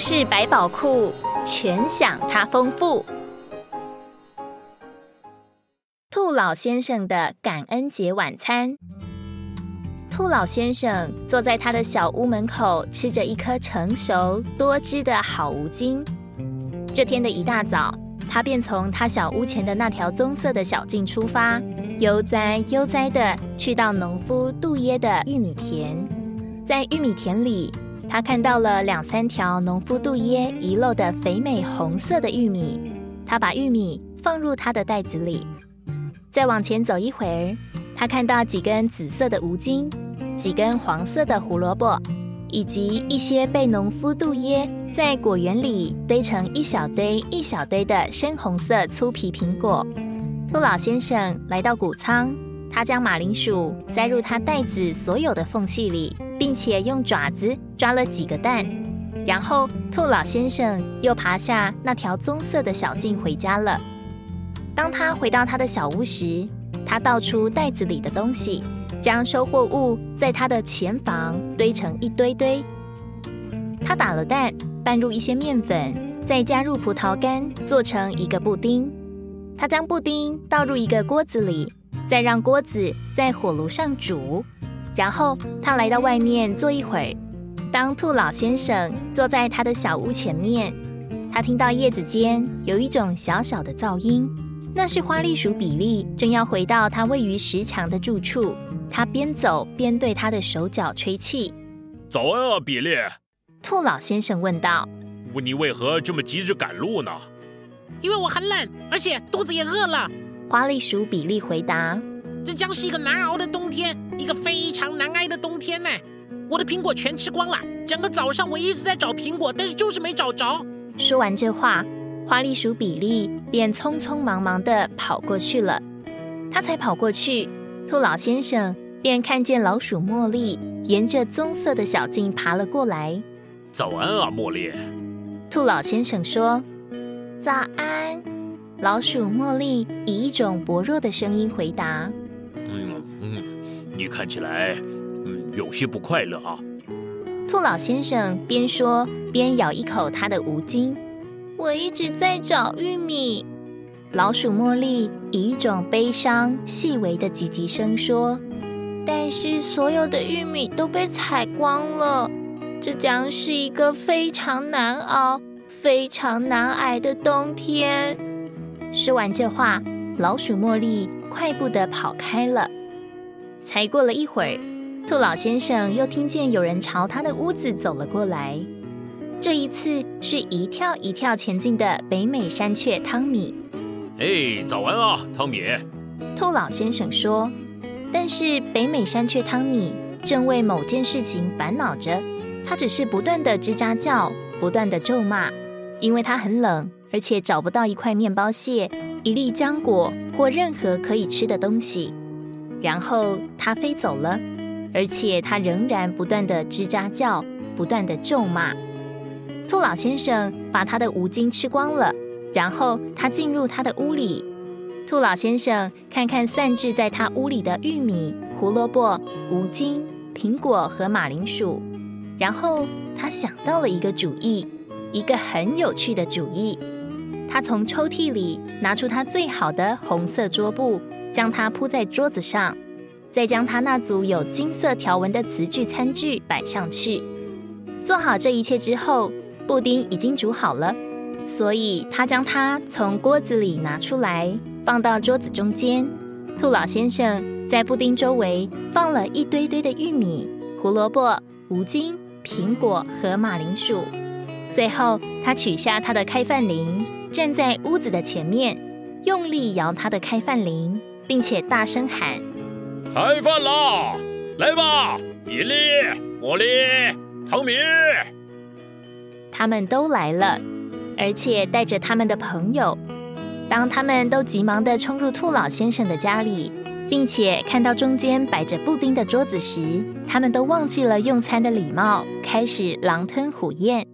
事百宝库，全享它丰富。兔老先生的感恩节晚餐。兔老先生坐在他的小屋门口，吃着一颗成熟多汁的好无精。这天的一大早，他便从他小屋前的那条棕色的小径出发，悠哉悠哉的去到农夫杜耶的玉米田。在玉米田里，他看到了两三条农夫杜耶遗漏的肥美红色的玉米。他把玉米放入他的袋子里。再往前走一会儿，他看到几根紫色的无茎，几根黄色的胡萝卜，以及一些被农夫杜耶在果园里堆成一小堆一小堆的深红色粗皮苹果。兔老先生来到谷仓，他将马铃薯塞入他袋子所有的缝隙里，并且用爪子抓了几个蛋。然后，兔老先生又爬下那条棕色的小径回家了。当他回到他的小屋时，他倒出袋子里的东西，将收获物在他的前房堆成一堆堆。他打了蛋，拌入一些面粉，再加入葡萄干，做成一个布丁。他将布丁倒入一个锅子里，再让锅子在火炉上煮。然后他来到外面坐一会儿。当兔老先生坐在他的小屋前面，他听到叶子间有一种小小的噪音。那是花栗鼠比利正要回到他位于石墙的住处，他边走边对他的手脚吹气。早安啊，比利！兔老先生问道：“问你为何这么急着赶路呢？”“因为我很冷，而且肚子也饿了。”花栗鼠比利回答。“这将是一个难熬的冬天，一个非常难挨的冬天呢。我的苹果全吃光了，整个早上我一直在找苹果，但是就是没找着。”说完这话。花栗鼠比利便匆匆忙忙地跑过去了。他才跑过去，兔老先生便看见老鼠茉莉沿着棕色的小径爬了过来。早安啊，茉莉！兔老先生说：“早安。”老鼠茉莉以一种薄弱的声音回答：“嗯嗯，你看起来嗯有些不快乐啊。”兔老先生边说边咬一口他的无精。我一直在找玉米，老鼠茉莉以一种悲伤、细微的唧唧声说：“但是所有的玉米都被采光了，这将是一个非常难熬、非常难挨的冬天。”说完这话，老鼠茉莉快步的跑开了。才过了一会儿，兔老先生又听见有人朝他的屋子走了过来。这一次是一跳一跳前进的北美山雀汤米。哎，早安啊，汤米！兔老先生说。但是北美山雀汤米正为某件事情烦恼着，他只是不断的吱喳叫，不断的咒骂，因为他很冷，而且找不到一块面包屑、一粒浆果或任何可以吃的东西。然后他飞走了，而且他仍然不断的吱喳叫，不断的咒骂。兔老先生把他的无精吃光了，然后他进入他的屋里。兔老先生看看散置在他屋里的玉米、胡萝卜、无精、苹果和马铃薯，然后他想到了一个主意，一个很有趣的主意。他从抽屉里拿出他最好的红色桌布，将它铺在桌子上，再将他那组有金色条纹的瓷具餐具摆上去。做好这一切之后。布丁已经煮好了，所以他将它从锅子里拿出来，放到桌子中间。兔老先生在布丁周围放了一堆堆的玉米、胡萝卜、无精、苹果和马铃薯。最后，他取下他的开饭铃，站在屋子的前面，用力摇他的开饭铃，并且大声喊：“开饭啦！来吧，比利、茉莉、汤米！”他们都来了，而且带着他们的朋友。当他们都急忙地冲入兔老先生的家里，并且看到中间摆着布丁的桌子时，他们都忘记了用餐的礼貌，开始狼吞虎咽。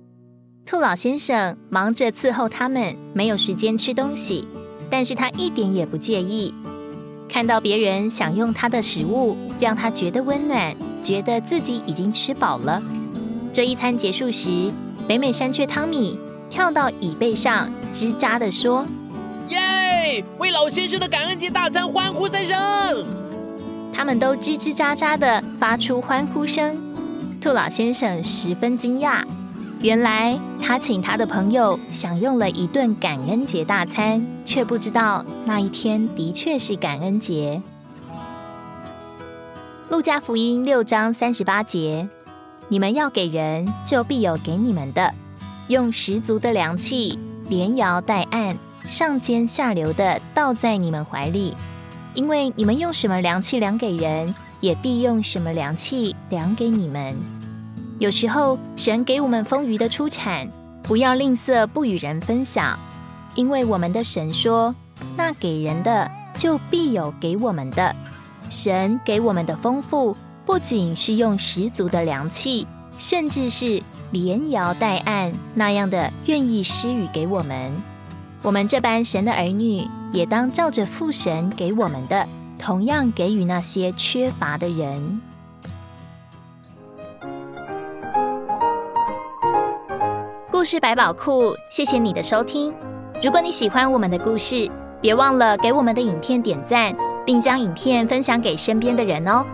兔老先生忙着伺候他们，没有时间吃东西，但是他一点也不介意。看到别人享用他的食物，让他觉得温暖，觉得自己已经吃饱了。这一餐结束时。北美山雀汤米跳到椅背上，吱喳的说：“耶！为老先生的感恩节大餐欢呼三声！”他们都吱吱喳喳的发出欢呼声。兔老先生十分惊讶，原来他请他的朋友享用了一顿感恩节大餐，却不知道那一天的确是感恩节。路加福音六章三十八节：你们要给人，就必有给你们的；用十足的良器，连摇带按，上尖下流的倒在你们怀里，因为你们用什么良器量给人，也必用什么良器量给你们。有时候，神给我们丰余的出产，不要吝啬，不与人分享，因为我们的神说：“那给人的，就必有给我们的。”神给我们的丰富，不仅是用十足的良气，甚至是连摇带按那样的愿意施予给我们。我们这般神的儿女，也当照着父神给我们的，同样给予那些缺乏的人。是百宝库，谢谢你的收听。如果你喜欢我们的故事，别忘了给我们的影片点赞。并将影片分享给身边的人哦。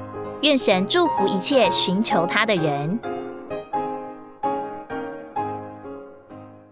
愿神祝福一切寻求他的人。